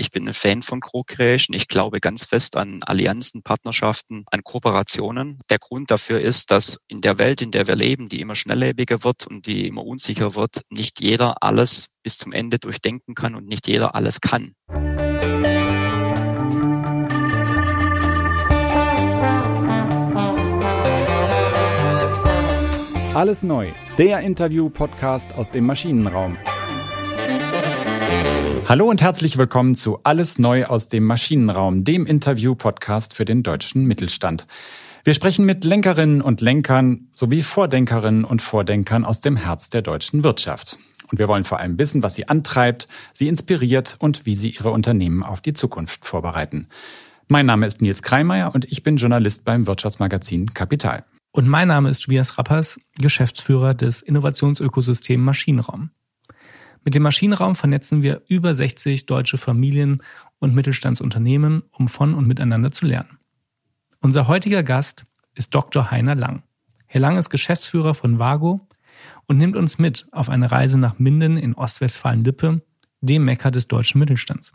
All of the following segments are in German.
Ich bin ein Fan von Co-Creation. Ich glaube ganz fest an Allianzen, Partnerschaften, an Kooperationen. Der Grund dafür ist, dass in der Welt, in der wir leben, die immer schnelllebiger wird und die immer unsicher wird, nicht jeder alles bis zum Ende durchdenken kann und nicht jeder alles kann. Alles neu, der Interview-Podcast aus dem Maschinenraum. Hallo und herzlich willkommen zu Alles neu aus dem Maschinenraum, dem Interview-Podcast für den deutschen Mittelstand. Wir sprechen mit Lenkerinnen und Lenkern sowie Vordenkerinnen und Vordenkern aus dem Herz der deutschen Wirtschaft. Und wir wollen vor allem wissen, was sie antreibt, sie inspiriert und wie sie ihre Unternehmen auf die Zukunft vorbereiten. Mein Name ist Nils Kreimeier und ich bin Journalist beim Wirtschaftsmagazin Kapital. Und mein Name ist Tobias Rappers, Geschäftsführer des Innovationsökosystems Maschinenraum. Mit dem Maschinenraum vernetzen wir über 60 deutsche Familien und Mittelstandsunternehmen, um von und miteinander zu lernen. Unser heutiger Gast ist Dr. Heiner Lang. Herr Lang ist Geschäftsführer von Vago und nimmt uns mit auf eine Reise nach Minden in Ostwestfalen-Lippe, dem Mekka des deutschen Mittelstands.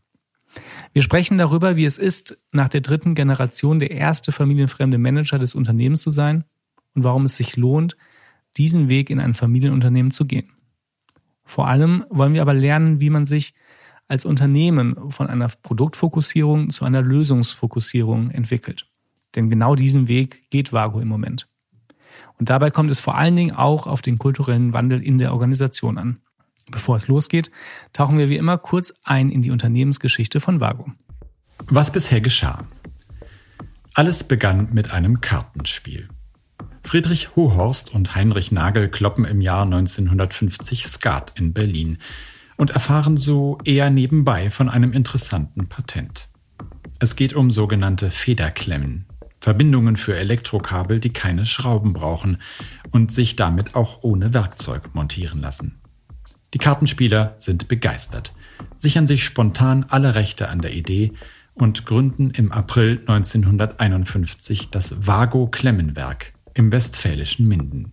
Wir sprechen darüber, wie es ist, nach der dritten Generation der erste familienfremde Manager des Unternehmens zu sein und warum es sich lohnt, diesen Weg in ein Familienunternehmen zu gehen. Vor allem wollen wir aber lernen, wie man sich als Unternehmen von einer Produktfokussierung zu einer Lösungsfokussierung entwickelt. Denn genau diesen Weg geht Vago im Moment. Und dabei kommt es vor allen Dingen auch auf den kulturellen Wandel in der Organisation an. Bevor es losgeht, tauchen wir wie immer kurz ein in die Unternehmensgeschichte von Vago. Was bisher geschah. Alles begann mit einem Kartenspiel. Friedrich Hohorst und Heinrich Nagel kloppen im Jahr 1950 Skat in Berlin und erfahren so eher nebenbei von einem interessanten Patent. Es geht um sogenannte Federklemmen, Verbindungen für Elektrokabel, die keine Schrauben brauchen und sich damit auch ohne Werkzeug montieren lassen. Die Kartenspieler sind begeistert, sichern sich spontan alle Rechte an der Idee und gründen im April 1951 das Vago Klemmenwerk, im westfälischen Minden.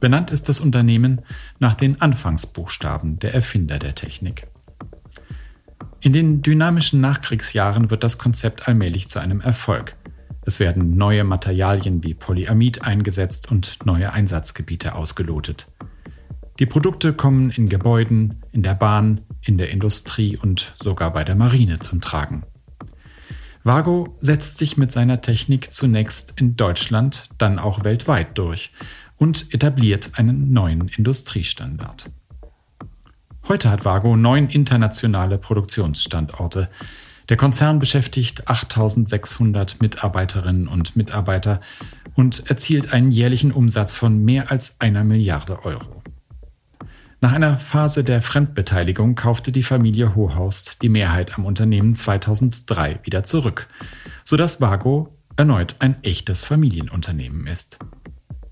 Benannt ist das Unternehmen nach den Anfangsbuchstaben der Erfinder der Technik. In den dynamischen Nachkriegsjahren wird das Konzept allmählich zu einem Erfolg. Es werden neue Materialien wie Polyamid eingesetzt und neue Einsatzgebiete ausgelotet. Die Produkte kommen in Gebäuden, in der Bahn, in der Industrie und sogar bei der Marine zum Tragen. Vago setzt sich mit seiner Technik zunächst in Deutschland, dann auch weltweit durch und etabliert einen neuen Industriestandard. Heute hat Vago neun internationale Produktionsstandorte. Der Konzern beschäftigt 8600 Mitarbeiterinnen und Mitarbeiter und erzielt einen jährlichen Umsatz von mehr als einer Milliarde Euro. Nach einer Phase der Fremdbeteiligung kaufte die Familie Hohorst die Mehrheit am Unternehmen 2003 wieder zurück, sodass Vago erneut ein echtes Familienunternehmen ist.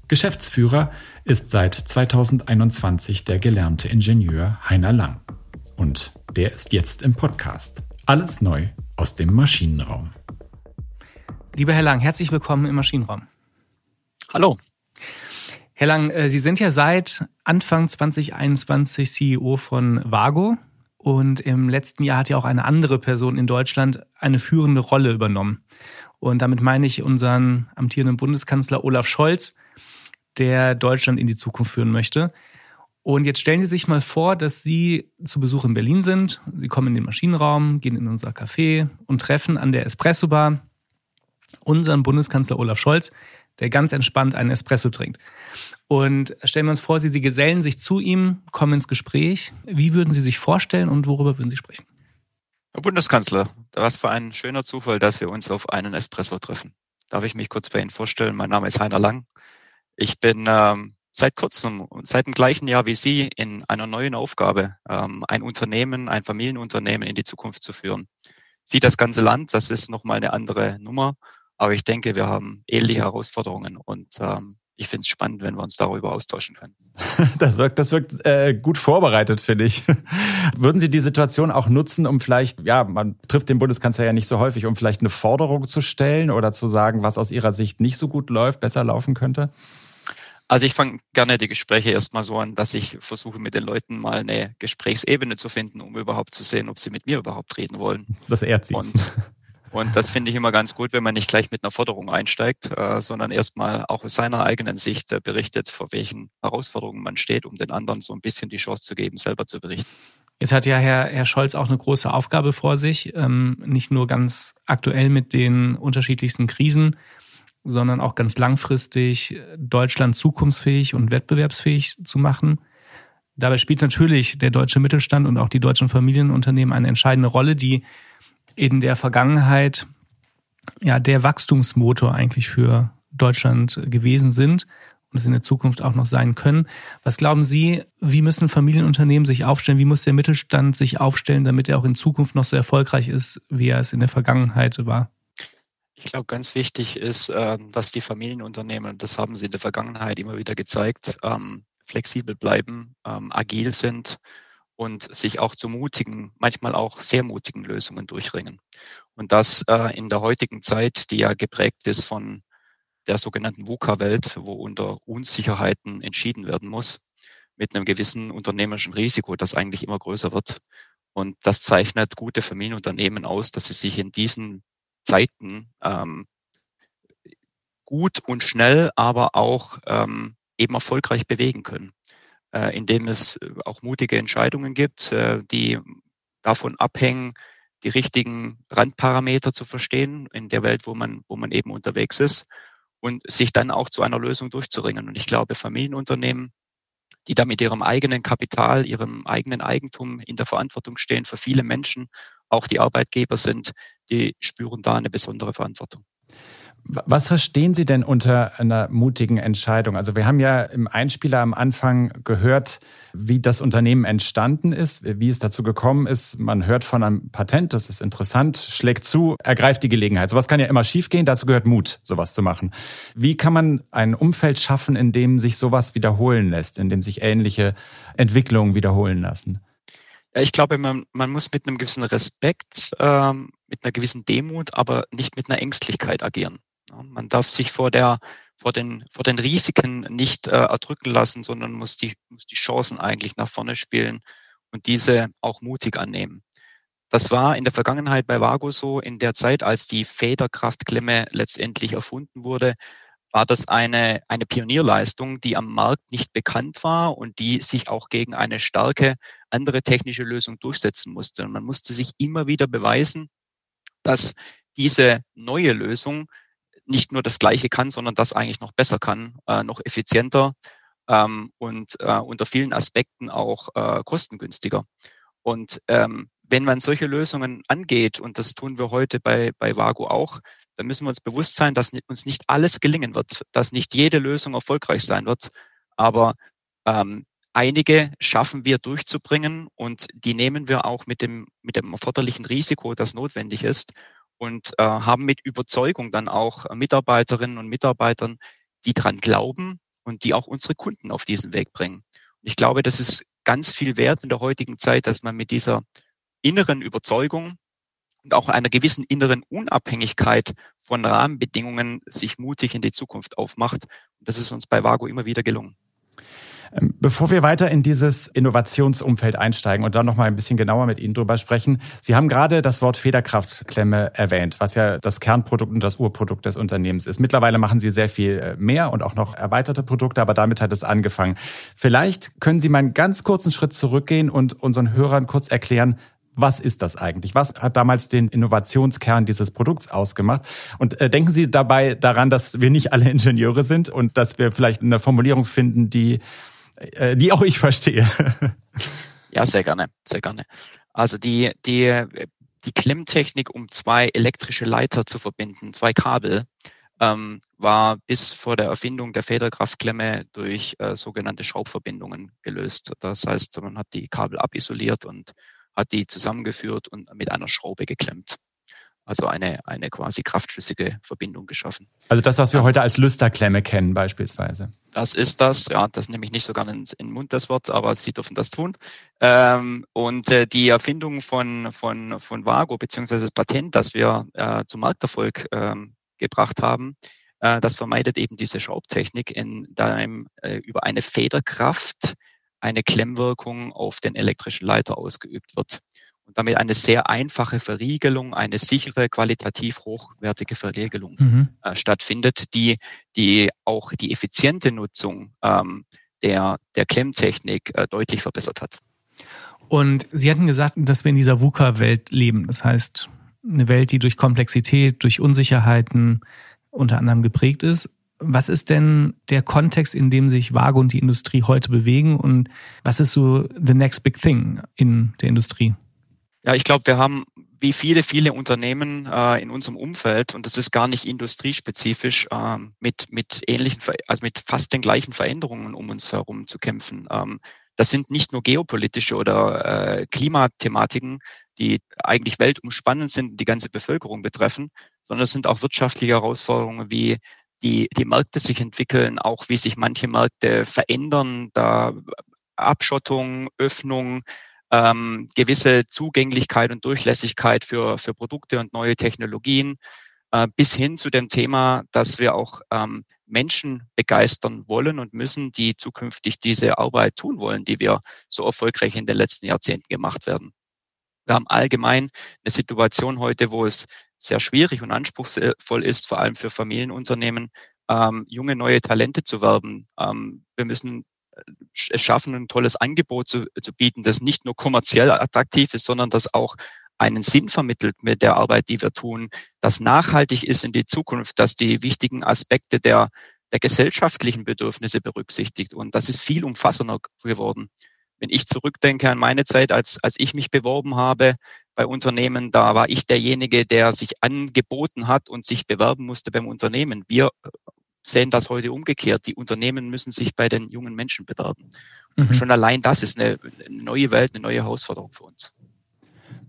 Geschäftsführer ist seit 2021 der gelernte Ingenieur Heiner Lang. Und der ist jetzt im Podcast. Alles neu aus dem Maschinenraum. Lieber Herr Lang, herzlich willkommen im Maschinenraum. Hallo. Herr Lang, äh, Sie sind ja seit Anfang 2021 CEO von Vago und im letzten Jahr hat ja auch eine andere Person in Deutschland eine führende Rolle übernommen. Und damit meine ich unseren amtierenden Bundeskanzler Olaf Scholz, der Deutschland in die Zukunft führen möchte. Und jetzt stellen Sie sich mal vor, dass Sie zu Besuch in Berlin sind. Sie kommen in den Maschinenraum, gehen in unser Café und treffen an der Espresso Bar unseren Bundeskanzler Olaf Scholz, der ganz entspannt einen Espresso trinkt. Und stellen wir uns vor, Sie, Sie gesellen sich zu ihm, kommen ins Gespräch. Wie würden Sie sich vorstellen und worüber würden Sie sprechen? Herr Bundeskanzler, was für ein schöner Zufall, dass wir uns auf einen Espresso treffen. Darf ich mich kurz bei Ihnen vorstellen? Mein Name ist Heiner Lang. Ich bin ähm, seit kurzem, seit dem gleichen Jahr wie Sie, in einer neuen Aufgabe, ähm, ein Unternehmen, ein Familienunternehmen in die Zukunft zu führen. Sie das ganze Land, das ist nochmal eine andere Nummer. Aber ich denke, wir haben ähnliche Herausforderungen und ähm, ich finde es spannend, wenn wir uns darüber austauschen können. Das wirkt, das wirkt äh, gut vorbereitet, finde ich. Würden Sie die Situation auch nutzen, um vielleicht, ja, man trifft den Bundeskanzler ja nicht so häufig, um vielleicht eine Forderung zu stellen oder zu sagen, was aus Ihrer Sicht nicht so gut läuft, besser laufen könnte? Also ich fange gerne die Gespräche erstmal so an, dass ich versuche mit den Leuten mal eine Gesprächsebene zu finden, um überhaupt zu sehen, ob sie mit mir überhaupt reden wollen. Das ehrt sie. Und, und das finde ich immer ganz gut, wenn man nicht gleich mit einer Forderung einsteigt, äh, sondern erstmal auch aus seiner eigenen Sicht äh, berichtet, vor welchen Herausforderungen man steht, um den anderen so ein bisschen die Chance zu geben, selber zu berichten. Jetzt hat ja Herr, Herr Scholz auch eine große Aufgabe vor sich, ähm, nicht nur ganz aktuell mit den unterschiedlichsten Krisen, sondern auch ganz langfristig Deutschland zukunftsfähig und wettbewerbsfähig zu machen. Dabei spielt natürlich der deutsche Mittelstand und auch die deutschen Familienunternehmen eine entscheidende Rolle, die in der Vergangenheit ja der Wachstumsmotor eigentlich für Deutschland gewesen sind und es in der Zukunft auch noch sein können. Was glauben Sie, wie müssen Familienunternehmen sich aufstellen? Wie muss der Mittelstand sich aufstellen, damit er auch in Zukunft noch so erfolgreich ist, wie er es in der Vergangenheit war? Ich glaube, ganz wichtig ist, ähm, dass die Familienunternehmen, das haben sie in der Vergangenheit immer wieder gezeigt, ähm, flexibel bleiben, ähm, agil sind und sich auch zu mutigen, manchmal auch sehr mutigen Lösungen durchringen. Und das äh, in der heutigen Zeit, die ja geprägt ist von der sogenannten VUCA-Welt, wo unter Unsicherheiten entschieden werden muss, mit einem gewissen unternehmerischen Risiko, das eigentlich immer größer wird. Und das zeichnet gute Familienunternehmen aus, dass sie sich in diesen Zeiten ähm, gut und schnell, aber auch ähm, eben erfolgreich bewegen können, äh, indem es auch mutige Entscheidungen gibt, äh, die davon abhängen, die richtigen Randparameter zu verstehen in der Welt, wo man, wo man eben unterwegs ist und sich dann auch zu einer Lösung durchzuringen. Und ich glaube, Familienunternehmen, die da mit ihrem eigenen Kapital, ihrem eigenen Eigentum in der Verantwortung stehen für viele Menschen, auch die Arbeitgeber sind, die spüren da eine besondere Verantwortung. Was verstehen Sie denn unter einer mutigen Entscheidung? Also wir haben ja im Einspieler am Anfang gehört, wie das Unternehmen entstanden ist, wie es dazu gekommen ist. Man hört von einem Patent, das ist interessant, schlägt zu, ergreift die Gelegenheit. Sowas kann ja immer schiefgehen, dazu gehört Mut, sowas zu machen. Wie kann man ein Umfeld schaffen, in dem sich sowas wiederholen lässt, in dem sich ähnliche Entwicklungen wiederholen lassen? Ich glaube, man, man muss mit einem gewissen Respekt, ähm, mit einer gewissen Demut, aber nicht mit einer Ängstlichkeit agieren. Man darf sich vor der vor den, vor den Risiken nicht äh, erdrücken lassen, sondern muss die, muss die Chancen eigentlich nach vorne spielen und diese auch mutig annehmen. Das war in der Vergangenheit bei Vago so. In der Zeit, als die Federkraftklemme letztendlich erfunden wurde, war das eine, eine Pionierleistung, die am Markt nicht bekannt war und die sich auch gegen eine starke andere technische Lösung durchsetzen musste. Und man musste sich immer wieder beweisen, dass diese neue Lösung nicht nur das Gleiche kann, sondern das eigentlich noch besser kann, äh, noch effizienter ähm, und äh, unter vielen Aspekten auch äh, kostengünstiger. Und ähm, wenn man solche Lösungen angeht, und das tun wir heute bei, bei Vago auch, dann müssen wir uns bewusst sein, dass uns nicht alles gelingen wird, dass nicht jede Lösung erfolgreich sein wird, aber ähm, einige schaffen wir durchzubringen und die nehmen wir auch mit dem, mit dem erforderlichen Risiko, das notwendig ist und äh, haben mit Überzeugung dann auch Mitarbeiterinnen und Mitarbeitern, die dran glauben und die auch unsere Kunden auf diesen Weg bringen. Und ich glaube, das ist ganz viel wert in der heutigen Zeit, dass man mit dieser inneren Überzeugung und auch einer gewissen inneren Unabhängigkeit von Rahmenbedingungen sich mutig in die Zukunft aufmacht. Und das ist uns bei Vago immer wieder gelungen. Ähm, bevor wir weiter in dieses Innovationsumfeld einsteigen und dann noch mal ein bisschen genauer mit Ihnen drüber sprechen, Sie haben gerade das Wort Federkraftklemme erwähnt, was ja das Kernprodukt und das Urprodukt des Unternehmens ist. Mittlerweile machen Sie sehr viel äh, mehr und auch noch erweiterte Produkte, aber damit hat es angefangen. Vielleicht können Sie mal einen ganz kurzen Schritt zurückgehen und unseren Hörern kurz erklären, was ist das eigentlich? Was hat damals den Innovationskern dieses Produkts ausgemacht? Und äh, denken Sie dabei daran, dass wir nicht alle Ingenieure sind und dass wir vielleicht eine Formulierung finden, die äh, die auch ich verstehe. Ja, sehr gerne, sehr gerne. Also die, die, die Klemmtechnik, um zwei elektrische Leiter zu verbinden, zwei Kabel, ähm, war bis vor der Erfindung der Federkraftklemme durch äh, sogenannte Schraubverbindungen gelöst. Das heißt, man hat die Kabel abisoliert und hat die zusammengeführt und mit einer Schraube geklemmt also eine, eine quasi kraftschlüssige Verbindung geschaffen. Also das, was wir heute als Lüsterklemme kennen beispielsweise. Das ist das, ja, das nehme ich nicht sogar in, in den Mund, das Wort, aber Sie dürfen das tun. Ähm, und äh, die Erfindung von, von, von Vago, beziehungsweise das Patent, das wir äh, zum Markterfolg ähm, gebracht haben, äh, das vermeidet eben diese Schraubtechnik, in dem äh, über eine Federkraft eine Klemmwirkung auf den elektrischen Leiter ausgeübt wird und damit eine sehr einfache Verriegelung, eine sichere, qualitativ hochwertige Verriegelung mhm. äh, stattfindet, die, die auch die effiziente Nutzung ähm, der, der Klemmtechnik äh, deutlich verbessert hat. Und Sie hatten gesagt, dass wir in dieser VUCA-Welt leben. Das heißt, eine Welt, die durch Komplexität, durch Unsicherheiten unter anderem geprägt ist. Was ist denn der Kontext, in dem sich Vago und die Industrie heute bewegen und was ist so the next big thing in der Industrie? Ja, ich glaube, wir haben wie viele, viele Unternehmen äh, in unserem Umfeld, und das ist gar nicht industriespezifisch, äh, mit, mit ähnlichen, also mit fast den gleichen Veränderungen um uns herum zu kämpfen. Ähm, das sind nicht nur geopolitische oder äh, Klimathematiken, die eigentlich weltumspannend sind, die ganze Bevölkerung betreffen, sondern es sind auch wirtschaftliche Herausforderungen wie die, die Märkte sich entwickeln, auch wie sich manche Märkte verändern, da Abschottung, Öffnung, ähm, gewisse Zugänglichkeit und Durchlässigkeit für, für Produkte und neue Technologien, äh, bis hin zu dem Thema, dass wir auch ähm, Menschen begeistern wollen und müssen, die zukünftig diese Arbeit tun wollen, die wir so erfolgreich in den letzten Jahrzehnten gemacht werden. Wir haben allgemein eine Situation heute, wo es sehr schwierig und anspruchsvoll ist, vor allem für Familienunternehmen, ähm, junge neue Talente zu werben. Ähm, wir müssen es schaffen, ein tolles Angebot zu, zu bieten, das nicht nur kommerziell attraktiv ist, sondern das auch einen Sinn vermittelt mit der Arbeit, die wir tun, das nachhaltig ist in die Zukunft, dass die wichtigen Aspekte der, der gesellschaftlichen Bedürfnisse berücksichtigt. Und das ist viel umfassender geworden. Wenn ich zurückdenke an meine Zeit, als, als ich mich beworben habe bei Unternehmen, da war ich derjenige, der sich angeboten hat und sich bewerben musste beim Unternehmen. Wir sehen das heute umgekehrt. Die Unternehmen müssen sich bei den jungen Menschen bewerben. Mhm. Und schon allein das ist eine, eine neue Welt, eine neue Herausforderung für uns.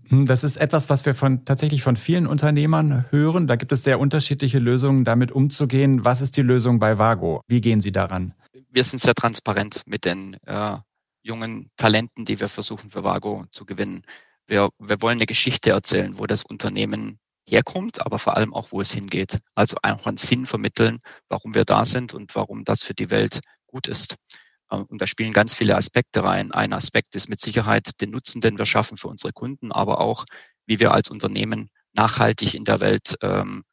Hm, das ist etwas, was wir von, tatsächlich von vielen Unternehmern hören. Da gibt es sehr unterschiedliche Lösungen, damit umzugehen. Was ist die Lösung bei Vago? Wie gehen Sie daran? Wir sind sehr transparent mit den äh, jungen Talenten, die wir versuchen für Vago zu gewinnen. Wir, wir wollen eine Geschichte erzählen, wo das Unternehmen herkommt, aber vor allem auch, wo es hingeht. Also einfach einen Sinn vermitteln, warum wir da sind und warum das für die Welt gut ist. Ähm, und da spielen ganz viele Aspekte rein. Ein Aspekt ist mit Sicherheit den Nutzen, den wir schaffen für unsere Kunden, aber auch, wie wir als Unternehmen nachhaltig in der Welt ähm,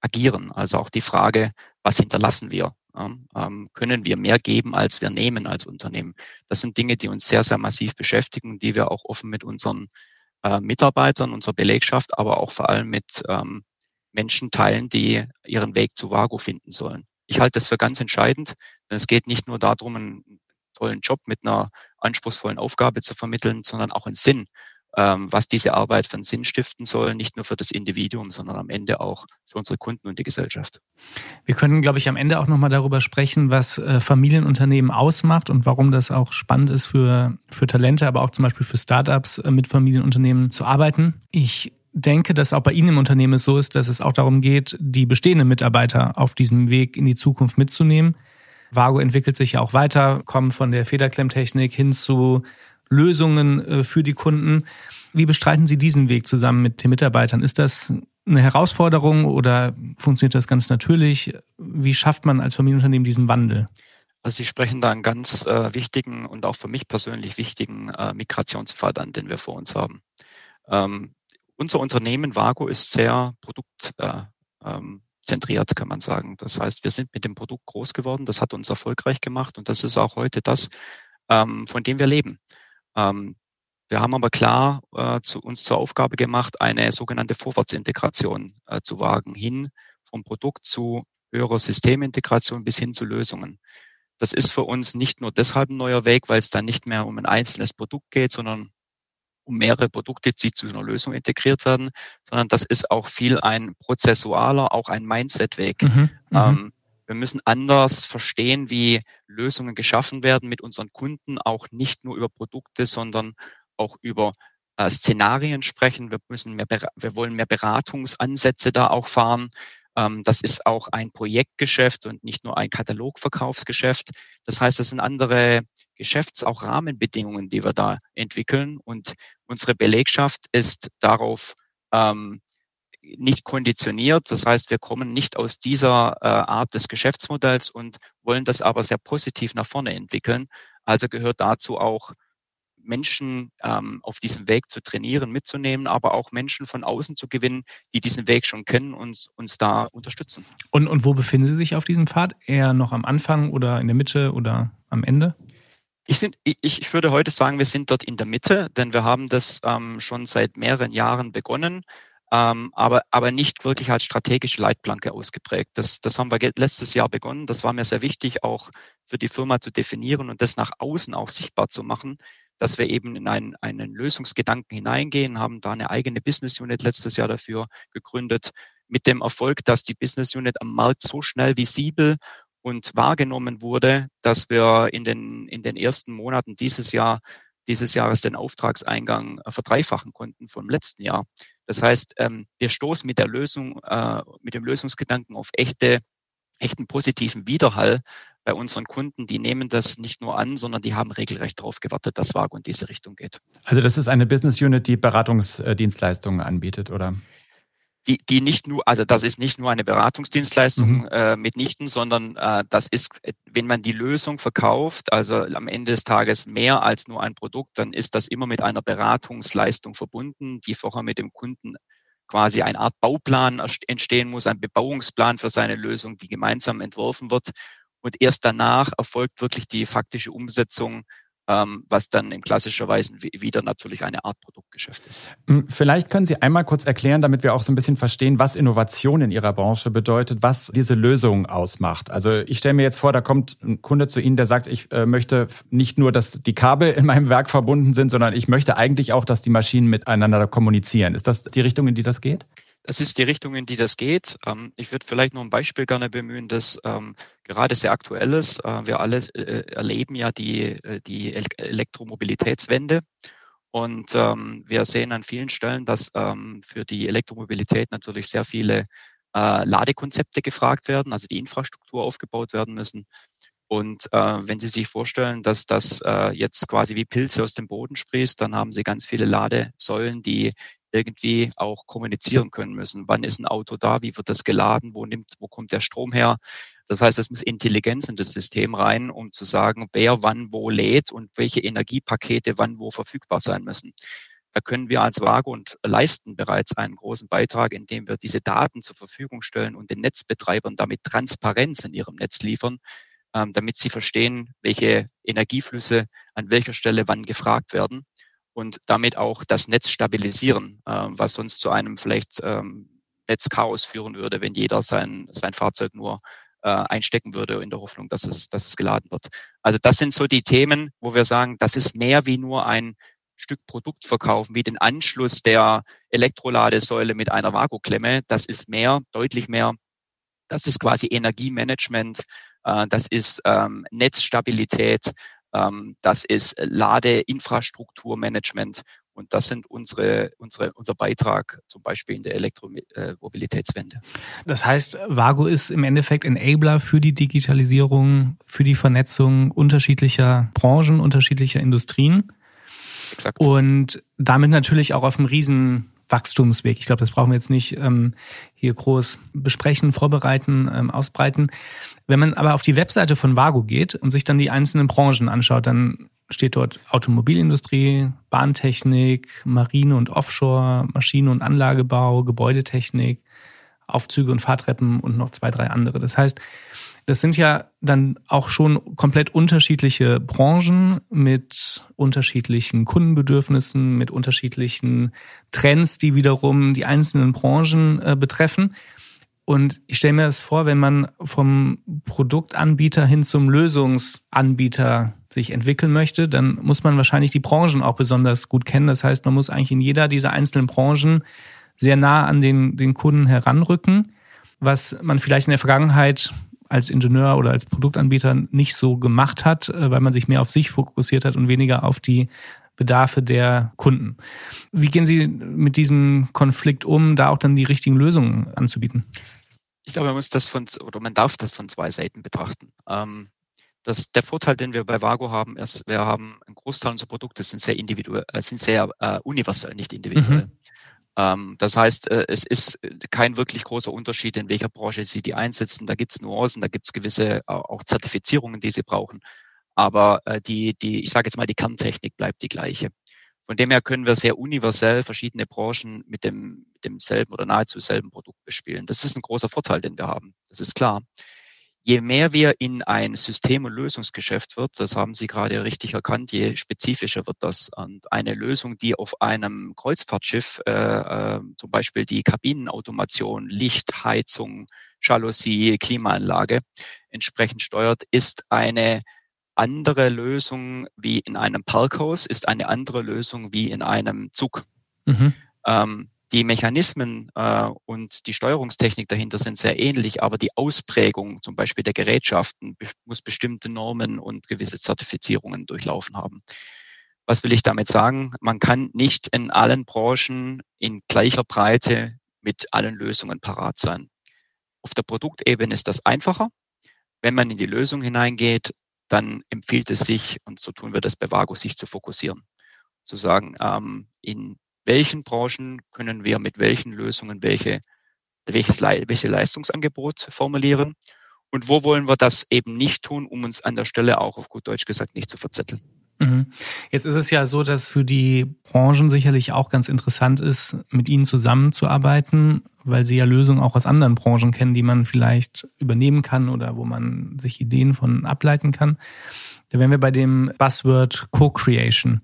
agieren. Also auch die Frage, was hinterlassen wir? Ähm, können wir mehr geben, als wir nehmen als Unternehmen? Das sind Dinge, die uns sehr, sehr massiv beschäftigen, die wir auch offen mit unseren äh, Mitarbeitern, unserer Belegschaft, aber auch vor allem mit ähm, Menschen teilen, die ihren Weg zu Vago finden sollen. Ich halte das für ganz entscheidend, denn es geht nicht nur darum, einen tollen Job mit einer anspruchsvollen Aufgabe zu vermitteln, sondern auch einen Sinn, was diese Arbeit für einen Sinn stiften soll, nicht nur für das Individuum, sondern am Ende auch für unsere Kunden und die Gesellschaft. Wir können, glaube ich, am Ende auch nochmal darüber sprechen, was äh, Familienunternehmen ausmacht und warum das auch spannend ist für, für Talente, aber auch zum Beispiel für Startups äh, mit Familienunternehmen zu arbeiten. Ich denke, dass auch bei Ihnen im Unternehmen es so ist, dass es auch darum geht, die bestehenden Mitarbeiter auf diesem Weg in die Zukunft mitzunehmen. Vago entwickelt sich ja auch weiter, kommt von der Federklemmtechnik hin zu Lösungen äh, für die Kunden. Wie bestreiten Sie diesen Weg zusammen mit den Mitarbeitern? Ist das eine Herausforderung oder funktioniert das ganz natürlich? Wie schafft man als Familienunternehmen diesen Wandel? Also Sie sprechen da einen ganz äh, wichtigen und auch für mich persönlich wichtigen äh, Migrationspfad an, den wir vor uns haben. Ähm, unser Unternehmen Vago ist sehr produktzentriert, äh, ähm, kann man sagen. Das heißt, wir sind mit dem Produkt groß geworden, das hat uns erfolgreich gemacht und das ist auch heute das, ähm, von dem wir leben. Ähm, wir haben aber klar äh, zu, uns zur Aufgabe gemacht, eine sogenannte Vorwärtsintegration äh, zu wagen, hin vom Produkt zu höherer Systemintegration bis hin zu Lösungen. Das ist für uns nicht nur deshalb ein neuer Weg, weil es dann nicht mehr um ein einzelnes Produkt geht, sondern um mehrere Produkte, die zu einer Lösung integriert werden, sondern das ist auch viel ein prozessualer, auch ein Mindset-Weg. Mhm, mhm, ähm, wir müssen anders verstehen, wie Lösungen geschaffen werden mit unseren Kunden, auch nicht nur über Produkte, sondern auch über äh, Szenarien sprechen. Wir müssen mehr, wir wollen mehr Beratungsansätze da auch fahren. Ähm, das ist auch ein Projektgeschäft und nicht nur ein Katalogverkaufsgeschäft. Das heißt, das sind andere Geschäfts-, auch Rahmenbedingungen, die wir da entwickeln. Und unsere Belegschaft ist darauf ähm, nicht konditioniert. Das heißt, wir kommen nicht aus dieser äh, Art des Geschäftsmodells und wollen das aber sehr positiv nach vorne entwickeln. Also gehört dazu auch Menschen ähm, auf diesem Weg zu trainieren, mitzunehmen, aber auch Menschen von außen zu gewinnen, die diesen Weg schon kennen und uns da unterstützen. Und, und wo befinden Sie sich auf diesem Pfad? Eher noch am Anfang oder in der Mitte oder am Ende? Ich, sind, ich, ich würde heute sagen, wir sind dort in der Mitte, denn wir haben das ähm, schon seit mehreren Jahren begonnen ähm, aber, aber nicht wirklich als strategische Leitplanke ausgeprägt. Das, das haben wir letztes Jahr begonnen. Das war mir sehr wichtig, auch für die Firma zu definieren und das nach außen auch sichtbar zu machen, dass wir eben in einen, einen Lösungsgedanken hineingehen, haben da eine eigene Business Unit letztes Jahr dafür gegründet, mit dem Erfolg, dass die Business Unit am Markt so schnell visibel und wahrgenommen wurde, dass wir in den, in den ersten Monaten dieses Jahr dieses Jahres den Auftragseingang äh, verdreifachen konnten vom letzten Jahr. Das heißt, ähm, wir stoßen mit der Lösung, äh, mit dem Lösungsgedanken auf echte, echten positiven Widerhall bei unseren Kunden. Die nehmen das nicht nur an, sondern die haben regelrecht darauf gewartet, dass Vago in diese Richtung geht. Also das ist eine Business Unit, die Beratungsdienstleistungen anbietet, oder? Die, die nicht nur, also das ist nicht nur eine Beratungsdienstleistung mhm. äh, mitnichten, sondern äh, das ist, wenn man die Lösung verkauft, also am Ende des Tages mehr als nur ein Produkt, dann ist das immer mit einer Beratungsleistung verbunden, die vorher mit dem Kunden quasi eine Art Bauplan entstehen muss, ein Bebauungsplan für seine Lösung, die gemeinsam entworfen wird. Und erst danach erfolgt wirklich die faktische Umsetzung was dann in klassischer Weise wieder natürlich eine Art Produktgeschäft ist. Hm, vielleicht können Sie einmal kurz erklären, damit wir auch so ein bisschen verstehen, was Innovation in Ihrer Branche bedeutet, was diese Lösung ausmacht. Also ich stelle mir jetzt vor, da kommt ein Kunde zu Ihnen, der sagt, ich äh, möchte nicht nur, dass die Kabel in meinem Werk verbunden sind, sondern ich möchte eigentlich auch, dass die Maschinen miteinander kommunizieren. Ist das die Richtung, in die das geht? Das ist die Richtung, in die das geht. Ähm, ich würde vielleicht noch ein Beispiel gerne bemühen, das ähm, gerade sehr aktuell ist. Äh, wir alle äh, erleben ja die, äh, die Elektromobilitätswende. Und ähm, wir sehen an vielen Stellen, dass für die Elektromobilität natürlich sehr viele Ladekonzepte gefragt werden, also die Infrastruktur aufgebaut werden müssen. Und äh, wenn Sie sich vorstellen, dass das äh, jetzt quasi wie Pilze aus dem Boden sprießt, dann haben Sie ganz viele Ladesäulen, die irgendwie auch kommunizieren können müssen. Wann ist ein Auto da? Wie wird das geladen? Wo nimmt, wo kommt der Strom her? Das heißt, es muss Intelligenz in das System rein, um zu sagen, wer wann wo lädt und welche Energiepakete wann wo verfügbar sein müssen. Da können wir als Wago und leisten bereits einen großen Beitrag, indem wir diese Daten zur Verfügung stellen und den Netzbetreibern damit Transparenz in ihrem Netz liefern, ähm, damit sie verstehen, welche Energieflüsse an welcher Stelle wann gefragt werden und damit auch das Netz stabilisieren, äh, was sonst zu einem vielleicht ähm, Netzchaos führen würde, wenn jeder sein, sein Fahrzeug nur äh, einstecken würde in der Hoffnung, dass es, dass es geladen wird. Also das sind so die Themen, wo wir sagen, das ist mehr wie nur ein Stück Produkt verkaufen, wie den Anschluss der Elektroladesäule mit einer Vakuumklemme. Das ist mehr, deutlich mehr. Das ist quasi Energiemanagement. Äh, das ist ähm, Netzstabilität. Ähm, das ist Ladeinfrastrukturmanagement und das sind unsere, unsere, unser Beitrag zum Beispiel in der Elektromobilitätswende. Das heißt, Vago ist im Endeffekt Enabler für die Digitalisierung, für die Vernetzung unterschiedlicher Branchen, unterschiedlicher Industrien. Exakt. Und damit natürlich auch auf einem riesen Wachstumsweg. Ich glaube, das brauchen wir jetzt nicht ähm, hier groß besprechen, vorbereiten, ähm, ausbreiten. Wenn man aber auf die Webseite von Vago geht und sich dann die einzelnen Branchen anschaut, dann steht dort Automobilindustrie, Bahntechnik, Marine und Offshore, Maschine- und Anlagebau, Gebäudetechnik, Aufzüge und Fahrtreppen und noch zwei, drei andere. Das heißt, das sind ja dann auch schon komplett unterschiedliche Branchen mit unterschiedlichen Kundenbedürfnissen, mit unterschiedlichen Trends, die wiederum die einzelnen Branchen äh, betreffen. Und ich stelle mir das vor, wenn man vom Produktanbieter hin zum Lösungsanbieter sich entwickeln möchte, dann muss man wahrscheinlich die Branchen auch besonders gut kennen. Das heißt, man muss eigentlich in jeder dieser einzelnen Branchen sehr nah an den, den Kunden heranrücken, was man vielleicht in der Vergangenheit als Ingenieur oder als Produktanbieter nicht so gemacht hat, äh, weil man sich mehr auf sich fokussiert hat und weniger auf die Bedarfe der Kunden. Wie gehen Sie mit diesem Konflikt um, da auch dann die richtigen Lösungen anzubieten? Ich glaube, man muss das von, oder man darf das von zwei Seiten betrachten. Ähm, das, der Vorteil, den wir bei Vago haben, ist, wir haben einen Großteil unserer Produkte sind sehr individuell, äh, sind sehr äh, universell, nicht individuell. Mhm. Ähm, das heißt, äh, es ist kein wirklich großer Unterschied, in welcher Branche Sie die einsetzen. Da gibt es Nuancen, da gibt es gewisse auch Zertifizierungen, die Sie brauchen. Aber äh, die, die, ich sage jetzt mal, die Kerntechnik bleibt die gleiche. Von dem her können wir sehr universell verschiedene Branchen mit dem, demselben oder nahezu selben Produkt bespielen. Das ist ein großer Vorteil, den wir haben. Das ist klar je mehr wir in ein System- und Lösungsgeschäft wird, das haben Sie gerade richtig erkannt, je spezifischer wird das. Und eine Lösung, die auf einem Kreuzfahrtschiff äh, äh, zum Beispiel die Kabinenautomation, Licht, Heizung, Jalousie, Klimaanlage entsprechend steuert, ist eine andere Lösung wie in einem Parkhaus, ist eine andere Lösung wie in einem Zug. Mhm. Ähm, die Mechanismen äh, und die Steuerungstechnik dahinter sind sehr ähnlich, aber die Ausprägung zum Beispiel der Gerätschaften muss bestimmte Normen und gewisse Zertifizierungen durchlaufen haben. Was will ich damit sagen? Man kann nicht in allen Branchen in gleicher Breite mit allen Lösungen parat sein. Auf der Produktebene ist das einfacher. Wenn man in die Lösung hineingeht, dann empfiehlt es sich, und so tun wir das bei Vago, sich zu fokussieren. Zu sagen, ähm, in welchen Branchen können wir mit welchen Lösungen welche, welches, welche Leistungsangebot formulieren und wo wollen wir das eben nicht tun, um uns an der Stelle auch auf gut Deutsch gesagt nicht zu verzetteln. Mhm. Jetzt ist es ja so, dass für die Branchen sicherlich auch ganz interessant ist, mit ihnen zusammenzuarbeiten, weil sie ja Lösungen auch aus anderen Branchen kennen, die man vielleicht übernehmen kann oder wo man sich Ideen von ableiten kann. Da wären wir bei dem Buzzword Co-Creation.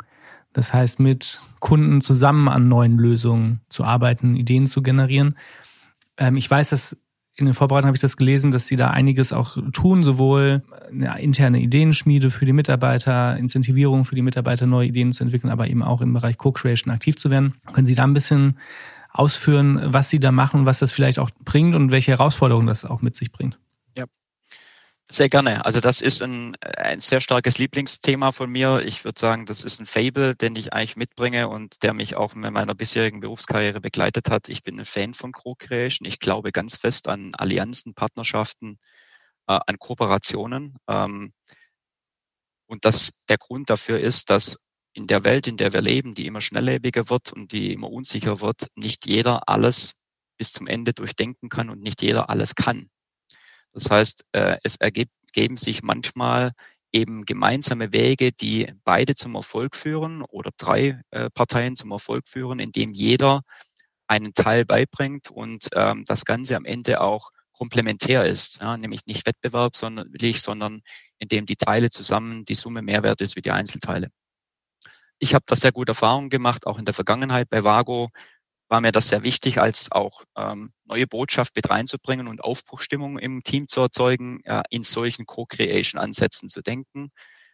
Das heißt, mit Kunden zusammen an neuen Lösungen zu arbeiten, Ideen zu generieren. Ähm, ich weiß, dass in den Vorbereitungen habe ich das gelesen, dass sie da einiges auch tun, sowohl eine interne Ideenschmiede für die Mitarbeiter, Incentivierung für die Mitarbeiter, neue Ideen zu entwickeln, aber eben auch im Bereich Co-Creation aktiv zu werden. Können Sie da ein bisschen ausführen, was Sie da machen und was das vielleicht auch bringt und welche Herausforderungen das auch mit sich bringt? Sehr gerne. Also das ist ein, ein sehr starkes Lieblingsthema von mir. Ich würde sagen, das ist ein Fable, den ich eigentlich mitbringe und der mich auch in meiner bisherigen Berufskarriere begleitet hat. Ich bin ein Fan von Co-Creation. Ich glaube ganz fest an Allianzen, Partnerschaften, äh, an Kooperationen. Ähm, und das, der Grund dafür ist, dass in der Welt, in der wir leben, die immer schnelllebiger wird und die immer unsicher wird, nicht jeder alles bis zum Ende durchdenken kann und nicht jeder alles kann. Das heißt, äh, es ergeben sich manchmal eben gemeinsame Wege, die beide zum Erfolg führen oder drei äh, Parteien zum Erfolg führen, indem jeder einen Teil beibringt und ähm, das Ganze am Ende auch komplementär ist, ja, nämlich nicht wettbewerbswillig, sondern indem die Teile zusammen die Summe mehr wert ist wie die Einzelteile. Ich habe da sehr gute Erfahrungen gemacht, auch in der Vergangenheit bei Vago, war mir das sehr wichtig, als auch ähm, neue Botschaft mit reinzubringen und Aufbruchstimmung im Team zu erzeugen, ja, in solchen Co-Creation-Ansätzen zu denken.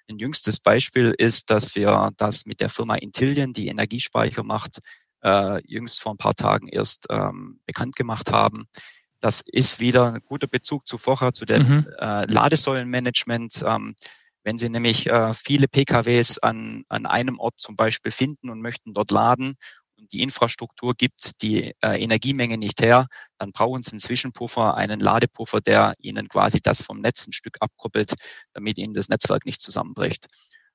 Ein jüngstes Beispiel ist, dass wir das mit der Firma Intillion, die Energiespeicher macht, äh, jüngst vor ein paar Tagen erst ähm, bekannt gemacht haben. Das ist wieder ein guter Bezug zu vorher, zu dem mhm. äh, Ladesäulenmanagement. Ähm, wenn Sie nämlich äh, viele PKWs an, an einem Ort zum Beispiel finden und möchten dort laden die Infrastruktur gibt die äh, Energiemenge nicht her, dann brauchen Sie einen Zwischenpuffer, einen Ladepuffer, der Ihnen quasi das vom Netz ein Stück abkoppelt, damit Ihnen das Netzwerk nicht zusammenbricht.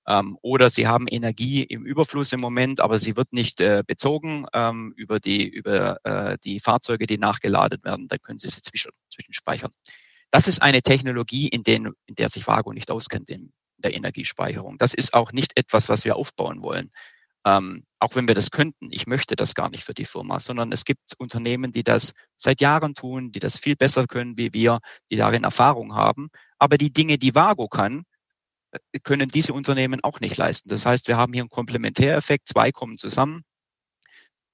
Ähm, oder Sie haben Energie im Überfluss im Moment, aber sie wird nicht äh, bezogen ähm, über die über äh, die Fahrzeuge, die nachgeladen werden. Dann können Sie sie zwischen, zwischenspeichern. Das ist eine Technologie, in, den, in der sich Vago nicht auskennt in der Energiespeicherung. Das ist auch nicht etwas, was wir aufbauen wollen. Ähm, auch wenn wir das könnten, ich möchte das gar nicht für die Firma, sondern es gibt Unternehmen, die das seit Jahren tun, die das viel besser können wie wir, die darin Erfahrung haben. Aber die Dinge, die Vago kann, äh, können diese Unternehmen auch nicht leisten. Das heißt, wir haben hier einen Komplementäreffekt, zwei kommen zusammen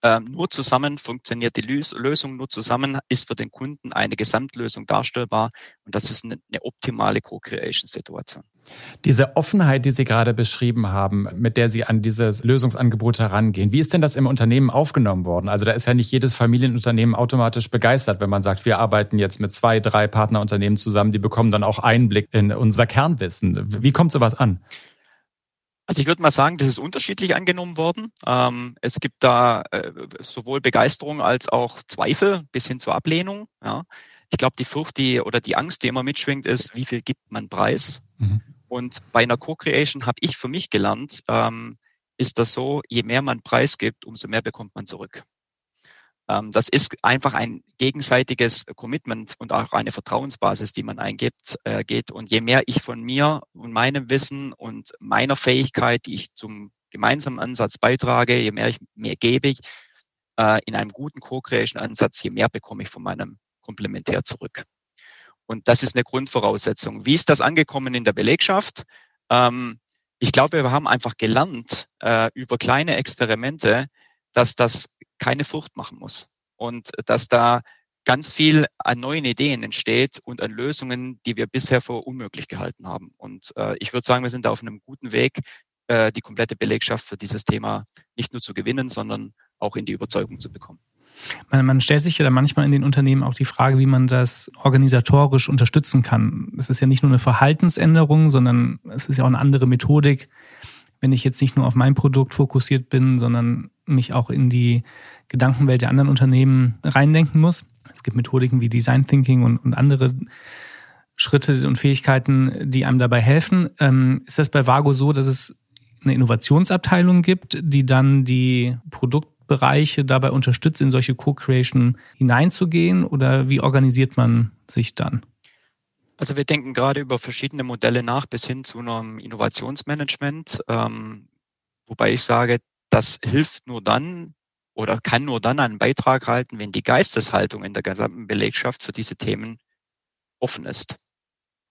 ähm, nur zusammen funktioniert die Lösung, nur zusammen ist für den Kunden eine Gesamtlösung darstellbar und das ist eine, eine optimale Co-Creation-Situation. Diese Offenheit, die Sie gerade beschrieben haben, mit der Sie an dieses Lösungsangebot herangehen, wie ist denn das im Unternehmen aufgenommen worden? Also da ist ja nicht jedes Familienunternehmen automatisch begeistert, wenn man sagt, wir arbeiten jetzt mit zwei, drei Partnerunternehmen zusammen, die bekommen dann auch Einblick in unser Kernwissen. Wie kommt sowas an? Also ich würde mal sagen, das ist unterschiedlich angenommen worden. Ähm, es gibt da äh, sowohl Begeisterung als auch Zweifel bis hin zur Ablehnung. Ja. Ich glaube, die Furcht die, oder die Angst, die immer mitschwingt, ist, wie viel gibt man preis? Mhm. Und bei einer Co-Creation habe ich für mich gelernt, ähm, ist das so, je mehr man Preis gibt, umso mehr bekommt man zurück. Ähm, das ist einfach ein gegenseitiges Commitment und auch eine Vertrauensbasis, die man eingibt, äh, geht. Und je mehr ich von mir und meinem Wissen und meiner Fähigkeit, die ich zum gemeinsamen Ansatz beitrage, je mehr ich mehr gebe ich äh, in einem guten Co-Creation-Ansatz, je mehr bekomme ich von meinem Komplementär zurück. Und das ist eine Grundvoraussetzung. Wie ist das angekommen in der Belegschaft? Ähm, ich glaube, wir haben einfach gelernt äh, über kleine Experimente, dass das keine Furcht machen muss und dass da ganz viel an neuen Ideen entsteht und an Lösungen, die wir bisher für unmöglich gehalten haben. Und äh, ich würde sagen, wir sind da auf einem guten Weg, äh, die komplette Belegschaft für dieses Thema nicht nur zu gewinnen, sondern auch in die Überzeugung zu bekommen. Man, man stellt sich ja dann manchmal in den Unternehmen auch die Frage, wie man das organisatorisch unterstützen kann. Es ist ja nicht nur eine Verhaltensänderung, sondern es ist ja auch eine andere Methodik, wenn ich jetzt nicht nur auf mein Produkt fokussiert bin, sondern mich auch in die Gedankenwelt der anderen Unternehmen reindenken muss. Es gibt Methodiken wie Design Thinking und, und andere Schritte und Fähigkeiten, die einem dabei helfen. Ähm, ist das bei Vago so, dass es eine Innovationsabteilung gibt, die dann die Produktbereiche dabei unterstützt, in solche Co-Creation hineinzugehen? Oder wie organisiert man sich dann? Also wir denken gerade über verschiedene Modelle nach bis hin zu einem Innovationsmanagement, ähm, wobei ich sage, das hilft nur dann oder kann nur dann einen Beitrag halten, wenn die Geisteshaltung in der gesamten Belegschaft für diese Themen offen ist.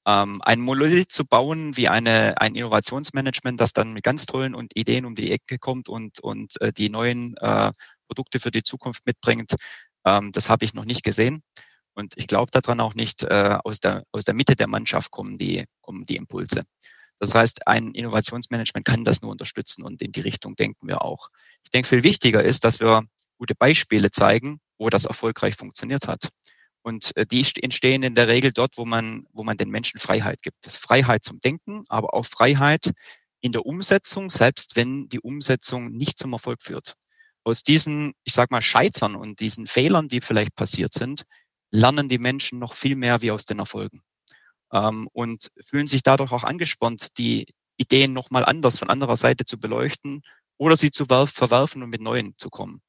Ähm, ein Monolith zu bauen wie eine, ein Innovationsmanagement, das dann mit ganz tollen und Ideen um die Ecke kommt und, und äh, die neuen äh, Produkte für die Zukunft mitbringt, ähm, das habe ich noch nicht gesehen. Und ich glaube daran auch nicht, äh, aus, der, aus der Mitte der Mannschaft kommen die, kommen die Impulse. Das heißt, ein Innovationsmanagement kann das nur unterstützen und in die Richtung denken wir auch. Ich denke, viel wichtiger ist, dass wir gute Beispiele zeigen, wo das erfolgreich funktioniert hat. Und äh, die entstehen in der Regel dort, wo man, wo man den Menschen Freiheit gibt. Das Freiheit zum Denken, aber auch Freiheit in der Umsetzung, selbst wenn die Umsetzung nicht zum Erfolg führt. Aus diesen, ich sag mal, Scheitern und diesen Fehlern, die vielleicht passiert sind, lernen die Menschen noch viel mehr wie aus den Erfolgen ähm, und fühlen sich dadurch auch angespornt, die Ideen nochmal anders von anderer Seite zu beleuchten oder sie zu verwerfen und mit neuen zu kommen.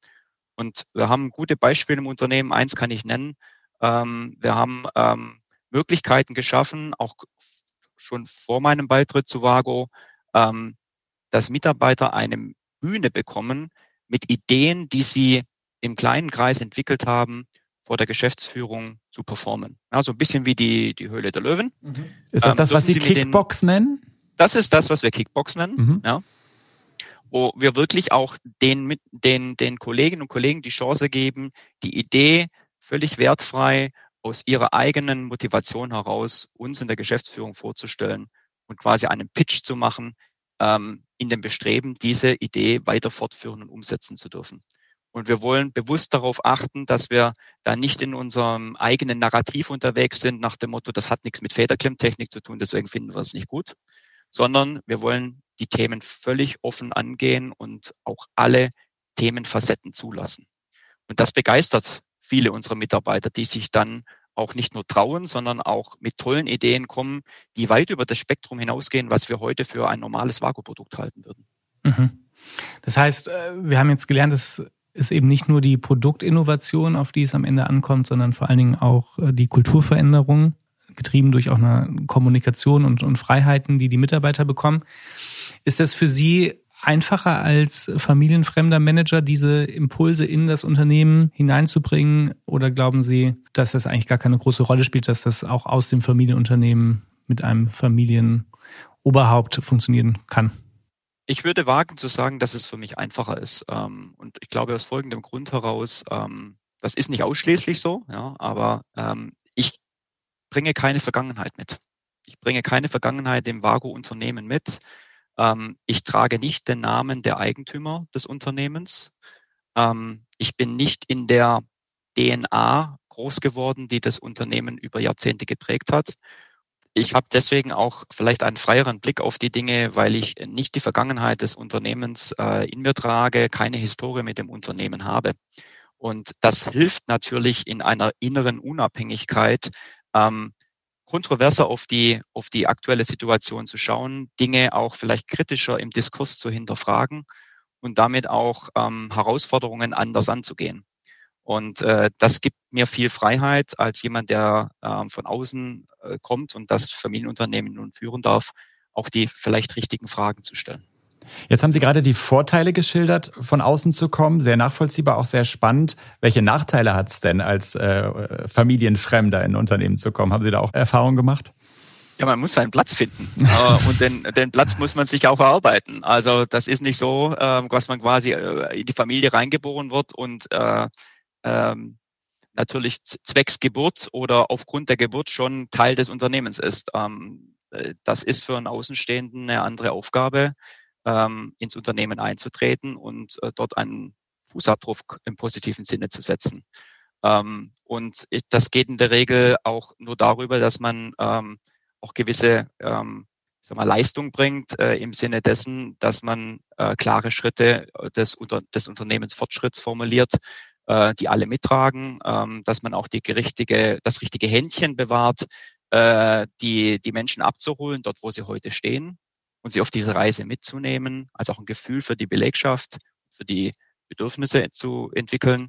Und wir haben gute Beispiele im Unternehmen. Eins kann ich nennen. Ähm, wir haben ähm, Möglichkeiten geschaffen, auch schon vor meinem Beitritt zu Vago, ähm, dass Mitarbeiter eine Bühne bekommen mit Ideen, die sie im kleinen Kreis entwickelt haben, vor der Geschäftsführung zu performen. Ja, so ein bisschen wie die, die Höhle der Löwen. Mhm. Ist das ähm, das, was Sie Kickbox den, nennen? Das ist das, was wir Kickbox nennen. Mhm. Ja. Wo wir wirklich auch den, mit, den, den Kolleginnen und Kollegen die Chance geben, die Idee völlig wertfrei aus ihrer eigenen Motivation heraus uns in der Geschäftsführung vorzustellen und quasi einen Pitch zu machen, ähm, in dem Bestreben, diese Idee weiter fortführen und umsetzen zu dürfen. Und wir wollen bewusst darauf achten, dass wir da nicht in unserem eigenen Narrativ unterwegs sind, nach dem Motto, das hat nichts mit Federklemmtechnik zu tun, deswegen finden wir es nicht gut, sondern wir wollen die Themen völlig offen angehen und auch alle Themenfacetten zulassen. Und das begeistert viele unserer Mitarbeiter, die sich dann auch nicht nur trauen, sondern auch mit tollen Ideen kommen, die weit über das Spektrum hinausgehen, was wir heute für ein normales Vakuumprodukt halten würden. Mhm. Das heißt, äh, wir haben jetzt gelernt, dass ist eben nicht nur die Produktinnovation, auf die es am Ende ankommt, sondern vor allen Dingen auch äh, die Kulturveränderung, getrieben durch auch eine Kommunikation und, und Freiheiten, die die Mitarbeiter bekommen. Ist das für Sie einfacher als familienfremder Manager, diese Impulse in das Unternehmen hineinzubringen? Oder glauben Sie, dass das eigentlich gar keine große Rolle spielt, dass das auch aus dem Familienunternehmen mit einem Familienoberhaupt funktionieren kann? Ich würde wagen zu sagen, dass es für mich einfacher ist. Ähm, und ich glaube aus folgendem Grund heraus, ähm, das ist nicht ausschließlich so, ja, aber ähm, ich bringe keine Vergangenheit mit. Ich bringe keine Vergangenheit im Vago-Unternehmen mit. ich trage nicht den Namen der Eigentümer des Unternehmens. ich bin nicht in der DNA groß geworden, die das Unternehmen über Jahrzehnte geprägt hat. Ich habe deswegen auch vielleicht einen freieren Blick auf die Dinge, weil ich nicht die Vergangenheit des Unternehmens äh, in mir trage, keine Historie mit dem Unternehmen habe. Und das hilft natürlich in einer inneren Unabhängigkeit, ähm, kontroverser auf die, auf die aktuelle Situation zu schauen, Dinge auch vielleicht kritischer im Diskurs zu hinterfragen und damit auch ähm, Herausforderungen anders anzugehen. Und äh, das gibt mir viel Freiheit als jemand, der äh, von außen äh, kommt und das Familienunternehmen nun führen darf, auch die vielleicht richtigen Fragen zu stellen. Jetzt haben Sie gerade die Vorteile geschildert, von außen zu kommen. Sehr nachvollziehbar, auch sehr spannend. Welche Nachteile hat es denn, als äh, Familienfremder in ein Unternehmen zu kommen? Haben Sie da auch Erfahrungen gemacht? Ja, man muss seinen Platz finden. Äh, und den, den Platz muss man sich auch erarbeiten. Also das ist nicht so, äh, dass man quasi äh, in die Familie reingeboren wird und äh, ähm, natürlich zwecks Geburt oder aufgrund der Geburt schon Teil des Unternehmens ist. Ähm, äh, das ist für einen Außenstehenden eine andere Aufgabe, ähm, ins Unternehmen einzutreten und äh, dort einen Fußabdruck im positiven Sinne zu setzen. Ähm, und das geht in der Regel auch nur darüber, dass man ähm, auch gewisse ähm, sag mal, Leistung bringt äh, im Sinne dessen, dass man äh, klare Schritte des, unter, des Unternehmensfortschritts formuliert, äh, die alle mittragen, ähm, dass man auch die richtige, das richtige Händchen bewahrt, äh, die, die Menschen abzuholen, dort wo sie heute stehen und sie auf diese Reise mitzunehmen, also auch ein Gefühl für die Belegschaft, für die Bedürfnisse zu entwickeln.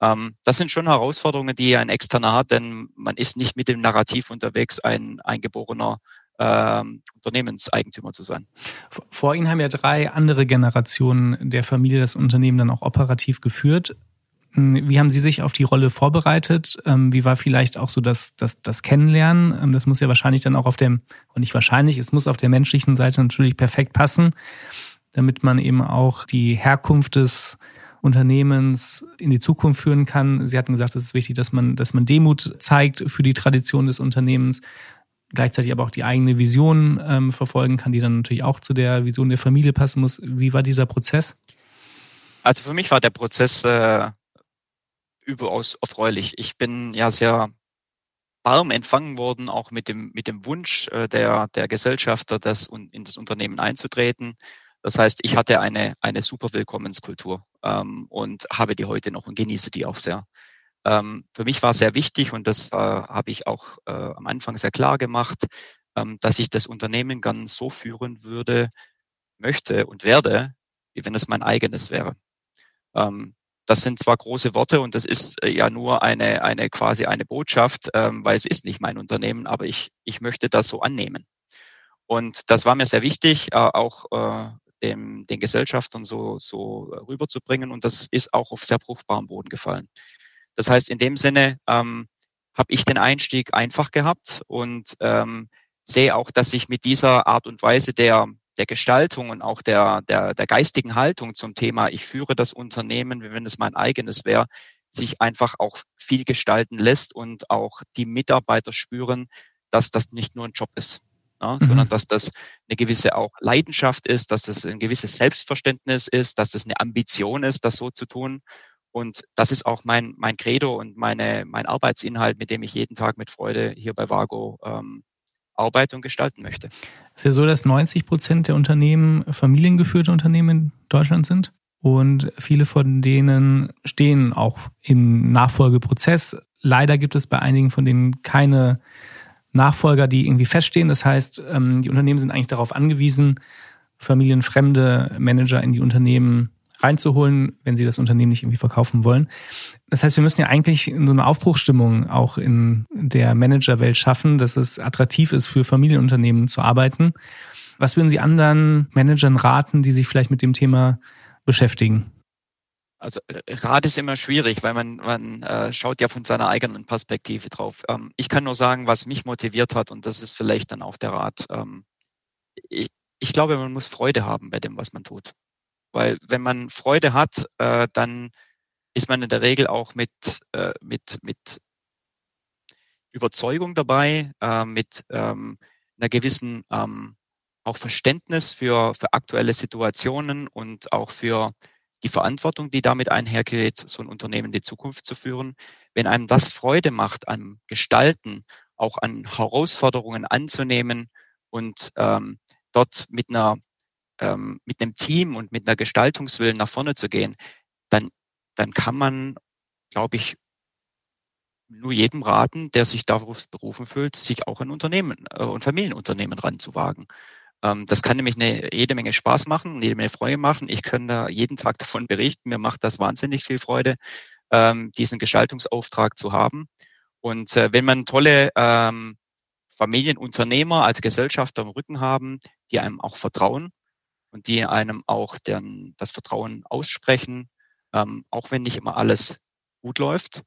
Ähm, das sind schon Herausforderungen, die ein Externer hat, denn man ist nicht mit dem Narrativ unterwegs, ein eingeborener ähm, Unternehmenseigentümer zu sein. Vor Ihnen haben ja drei andere Generationen der Familie das Unternehmen dann auch operativ geführt. Hm, wie haben Sie sich auf die Rolle vorbereitet? Ähm, wie war vielleicht auch so das, das, das Kennenlernen? Ähm, das muss ja wahrscheinlich dann auch auf dem, und nicht wahrscheinlich, es muss auf der menschlichen Seite natürlich perfekt passen, damit man eben auch die Herkunft des Unternehmens in die Zukunft führen kann. Sie hatten gesagt, es ist wichtig, dass man, dass man Demut zeigt für die Tradition des Unternehmens, gleichzeitig aber auch die eigene Vision ähm, verfolgen kann, die dann natürlich auch zu der Vision der Familie passen muss. Wie war dieser Prozess? Also für mich war der Prozess äh, überaus erfreulich. Ich bin ja sehr warm empfangen worden, auch mit dem, mit dem Wunsch äh, der, der Gesellschafter, das in das Unternehmen einzutreten. Das heißt, ich hatte eine, eine super Willkommenskultur ähm, und habe die heute noch und genieße die auch sehr. Ähm, für mich war sehr wichtig und das äh, habe ich auch äh, am Anfang sehr klar gemacht, ähm, dass ich das Unternehmen gern so führen würde, möchte und werde, wie wenn es mein eigenes wäre. Ähm, das sind zwar große Worte und das ist äh, ja nur eine, eine quasi eine Botschaft, ähm, weil es ist nicht mein Unternehmen, aber ich, ich möchte das so annehmen. Und das war mir sehr wichtig, äh, auch äh, dem, den Gesellschaftern so, so rüberzubringen. Und das ist auch auf sehr fruchtbarem Boden gefallen. Das heißt, in dem Sinne ähm, habe ich den Einstieg einfach gehabt und ähm, sehe auch, dass ich mit dieser Art und Weise der, der Gestaltung und auch der, der, der geistigen Haltung zum Thema, ich führe das Unternehmen, wie wenn es mein eigenes wäre, sich einfach auch viel gestalten lässt und auch die Mitarbeiter spüren, dass das nicht nur ein Job ist, ja, mhm. sondern dass das eine gewisse auch Leidenschaft ist, dass das ein gewisses Selbstverständnis ist, dass das eine Ambition ist, das so zu tun. Und das ist auch mein, mein Credo und meine, mein Arbeitsinhalt, mit dem ich jeden Tag mit Freude hier bei Vago ähm, arbeite und gestalten möchte. Es ist ja so, dass 90 Prozent der Unternehmen familiengeführte Unternehmen in Deutschland sind. Und viele von denen stehen auch im Nachfolgeprozess. Leider gibt es bei einigen von denen keine Nachfolger, die irgendwie feststehen. Das heißt, ähm, die Unternehmen sind eigentlich darauf angewiesen, familienfremde Manager in die Unternehmen reinzuholen, wenn sie das Unternehmen nicht irgendwie verkaufen wollen. Das heißt, wir müssen ja eigentlich so eine Aufbruchsstimmung auch in der Managerwelt schaffen, dass es attraktiv ist, für Familienunternehmen zu arbeiten. Was würden Sie anderen Managern raten, die sich vielleicht mit dem Thema beschäftigen? Also Rat ist immer schwierig, weil man, man äh, schaut ja von seiner eigenen Perspektive drauf. Ähm, ich kann nur sagen, was mich motiviert hat, und das ist vielleicht dann auch der Rat. Ähm, ich, ich glaube, man muss Freude haben bei dem, was man tut. Weil wenn man Freude hat, äh, dann ist man in der Regel auch mit, äh, mit, mit Überzeugung dabei, äh, mit ähm, einer gewissen ähm, auch Verständnis für, für aktuelle Situationen und auch für die Verantwortung, die damit einhergeht, so ein Unternehmen in die Zukunft zu führen. Wenn einem das Freude macht, am Gestalten, auch an Herausforderungen anzunehmen und ähm, dort mit einer ähm, mit einem Team und mit einer Gestaltungswillen nach vorne zu gehen, dann, dann kann man, glaube ich, nur jedem raten, der sich darauf berufen fühlt, sich auch ein Unternehmen äh, und Familienunternehmen ranzuwagen. Ähm, das kann nämlich eine, jede Menge Spaß machen, jede Menge Freude machen. Ich kann da jeden Tag davon berichten. Mir macht das wahnsinnig viel Freude. ähm, diesen Gestaltungsauftrag zu haben. Und äh, wenn man tolle ähm, Familienunternehmer als Gesellschafter im Rücken haben, die einem auch vertrauen und die einem auch deren, das Vertrauen aussprechen, ähm, auch wenn nicht immer alles gut läuft,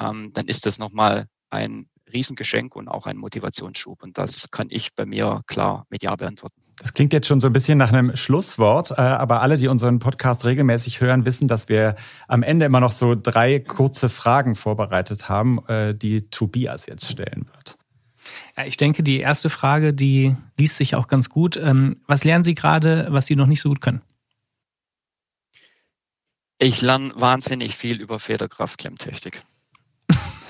ähm, dann ist das nochmal ein Riesengeschenk und auch ein Motivationsschub. Und das kann ich bei mir klar mit Ja beantworten. Das klingt jetzt schon so ein bisschen nach einem Schlusswort, äh, aber alle, die unseren Podcast regelmäßig hören, wissen, dass wir am Ende immer noch so drei kurze Fragen vorbereitet haben, äh, die Tobias jetzt stellen wird. Ja, ich denke, die erste Frage, die liest sich auch ganz gut. Ähm, was lernen Sie gerade, was Sie noch nicht so gut können? Ich lerne wahnsinnig viel über Federkraftklemmtechnik.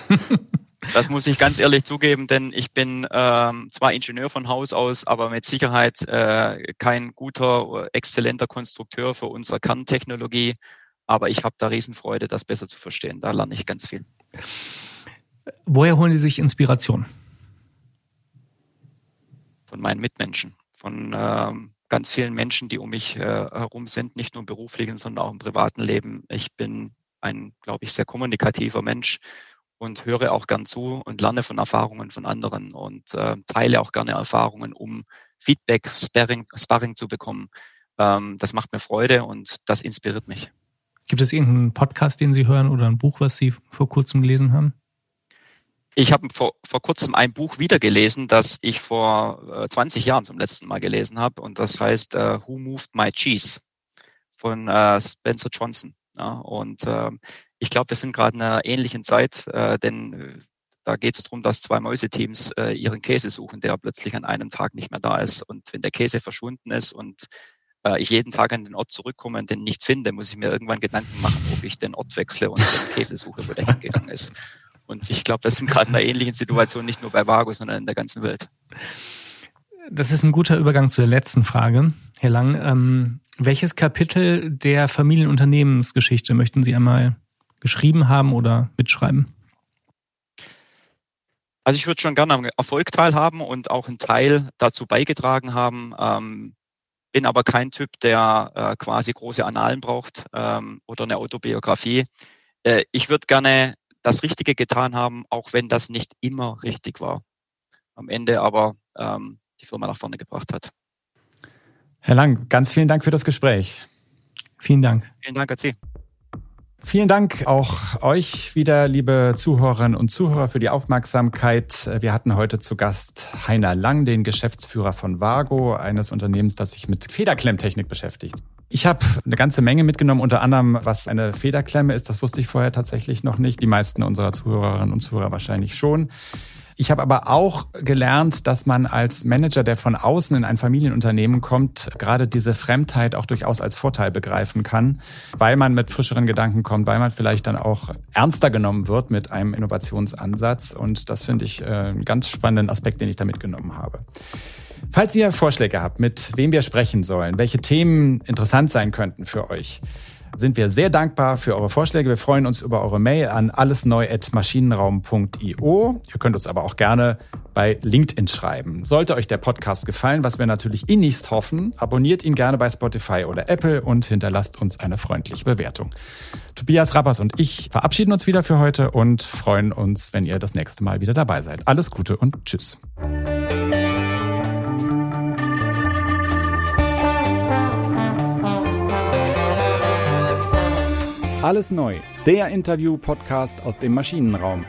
Das muss ich ganz ehrlich zugeben, denn ich bin ähm, zwar Ingenieur von Haus aus, aber mit Sicherheit äh, kein guter, exzellenter Konstrukteur für unsere Kerntechnologie. Aber ich habe da Riesenfreude, das besser zu verstehen. Da lerne ich ganz viel. Woher holen Sie sich Inspiration? Von meinen Mitmenschen, von ähm, ganz vielen Menschen, die um mich äh, herum sind, nicht nur im beruflichen, sondern auch im privaten Leben. Ich bin ein, glaube ich, sehr kommunikativer Mensch und höre auch gern zu und lerne von Erfahrungen von anderen und äh, teile auch gerne Erfahrungen, um Feedback, Sparring, Sparring zu bekommen. Ähm, das macht mir Freude und das inspiriert mich. Gibt es irgendeinen Podcast, den Sie hören oder ein Buch, was Sie vor kurzem gelesen haben? Ich habe vor, vor kurzem ein Buch wiedergelesen, das ich vor äh, 20 Jahren zum letzten Mal gelesen habe und das heißt äh, Who Moved My Cheese von äh, Spencer Johnson. Ja, und ähm, ich glaube, wir sind gerade in einer ähnlichen Zeit, äh, denn äh, da geht es darum, dass zwei Mäuseteams äh, ihren Käse suchen, der plötzlich an einem Tag nicht mehr da ist. Und wenn der Käse verschwunden ist und äh, ich jeden Tag an den Ort zurückkomme und den nicht finde, muss ich mir irgendwann Gedanken machen, ob ich den Ort wechsle und den Käse suche, wo der hingegangen ist. Und ich glaube, wir sind gerade in einer ähnlichen Situation, nicht nur bei Vago, sondern in der ganzen Welt. Das ist ein guter Übergang zu der letzten Frage, Herr Lang. Ähm, welches Kapitel der Familienunternehmensgeschichte möchten Sie einmal geschrieben haben oder mitschreiben? Also ich würde schon gerne am Erfolg teilhaben und auch einen Teil dazu beigetragen haben. Ähm, bin aber kein Typ, der äh, quasi große Annalen braucht ähm, oder eine Autobiografie. Äh, ich würde gerne das Richtige getan haben, auch wenn das nicht immer richtig war. Am Ende aber ähm, die Firma nach vorne gebracht hat. Herr Lang, ganz vielen Dank für das Gespräch. Vielen Dank. Vielen Dank an Sie. Vielen Dank auch euch wieder, liebe Zuhörerinnen und Zuhörer, für die Aufmerksamkeit. Wir hatten heute zu Gast Heiner Lang, den Geschäftsführer von Vago, eines Unternehmens, das sich mit Federklemmtechnik beschäftigt. Ich habe eine ganze Menge mitgenommen, unter anderem, was eine Federklemme ist. Das wusste ich vorher tatsächlich noch nicht. Die meisten unserer Zuhörerinnen und Zuhörer wahrscheinlich schon. Ich habe aber auch gelernt, dass man als Manager, der von außen in ein Familienunternehmen kommt, gerade diese Fremdheit auch durchaus als Vorteil begreifen kann, weil man mit frischeren Gedanken kommt, weil man vielleicht dann auch ernster genommen wird mit einem Innovationsansatz. Und das finde ich äh, einen ganz spannenden Aspekt, den ich da mitgenommen habe. Falls ihr Vorschläge habt, mit wem wir sprechen sollen, welche Themen interessant sein könnten für euch, sind wir sehr dankbar für eure Vorschläge. Wir freuen uns über eure Mail an allesneu.maschinenraum.io. Ihr könnt uns aber auch gerne bei LinkedIn schreiben. Sollte euch der Podcast gefallen, was wir natürlich innigst hoffen, abonniert ihn gerne bei Spotify oder Apple und hinterlasst uns eine freundliche Bewertung. Tobias Rappers und ich verabschieden uns wieder für heute und freuen uns, wenn ihr das nächste Mal wieder dabei seid. Alles Gute und Tschüss. Alles neu, der Interview-Podcast aus dem Maschinenraum.